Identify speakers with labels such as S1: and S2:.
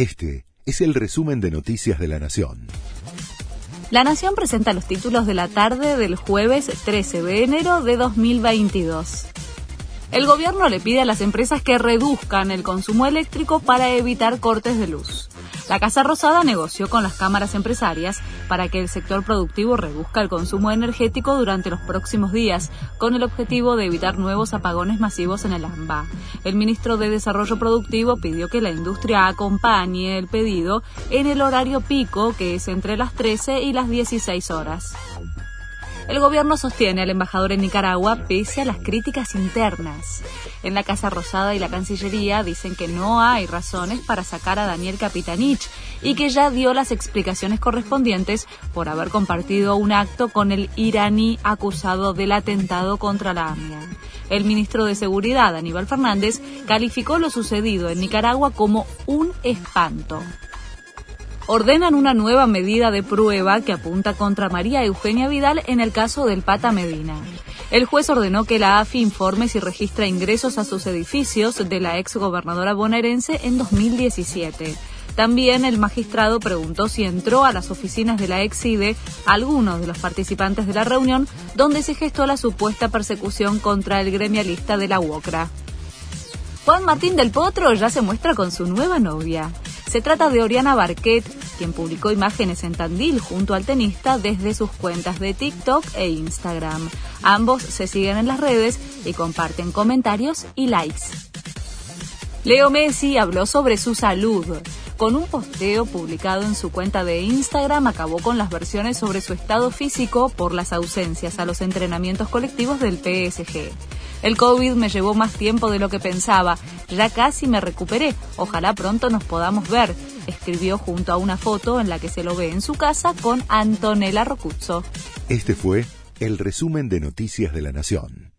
S1: Este es el resumen de Noticias de la Nación.
S2: La Nación presenta los títulos de la tarde del jueves 13 de enero de 2022. El gobierno le pide a las empresas que reduzcan el consumo eléctrico para evitar cortes de luz. La Casa Rosada negoció con las cámaras empresarias para que el sector productivo reduzca el consumo energético durante los próximos días, con el objetivo de evitar nuevos apagones masivos en el AMBA. El ministro de Desarrollo Productivo pidió que la industria acompañe el pedido en el horario pico, que es entre las 13 y las 16 horas. El gobierno sostiene al embajador en Nicaragua pese a las críticas internas. En la Casa Rosada y la Cancillería dicen que no hay razones para sacar a Daniel Capitanich y que ya dio las explicaciones correspondientes por haber compartido un acto con el iraní acusado del atentado contra la AMIA. El ministro de Seguridad, Aníbal Fernández, calificó lo sucedido en Nicaragua como un espanto ordenan una nueva medida de prueba que apunta contra María Eugenia Vidal en el caso del Pata Medina. El juez ordenó que la AFI informe si registra ingresos a sus edificios de la ex gobernadora bonaerense en 2017. También el magistrado preguntó si entró a las oficinas de la ex-IDE algunos de los participantes de la reunión donde se gestó la supuesta persecución contra el gremialista de la UOCRA. Juan Martín del Potro ya se muestra con su nueva novia. Se trata de Oriana Barquet, quien publicó imágenes en Tandil junto al tenista desde sus cuentas de TikTok e Instagram. Ambos se siguen en las redes y comparten comentarios y likes. Leo Messi habló sobre su salud. Con un posteo publicado en su cuenta de Instagram acabó con las versiones sobre su estado físico por las ausencias a los entrenamientos colectivos del PSG. El COVID me llevó más tiempo de lo que pensaba. Ya casi me recuperé. Ojalá pronto nos podamos ver. Escribió junto a una foto en la que se lo ve en su casa con Antonella Rocuzzo.
S1: Este fue el resumen de Noticias de la Nación.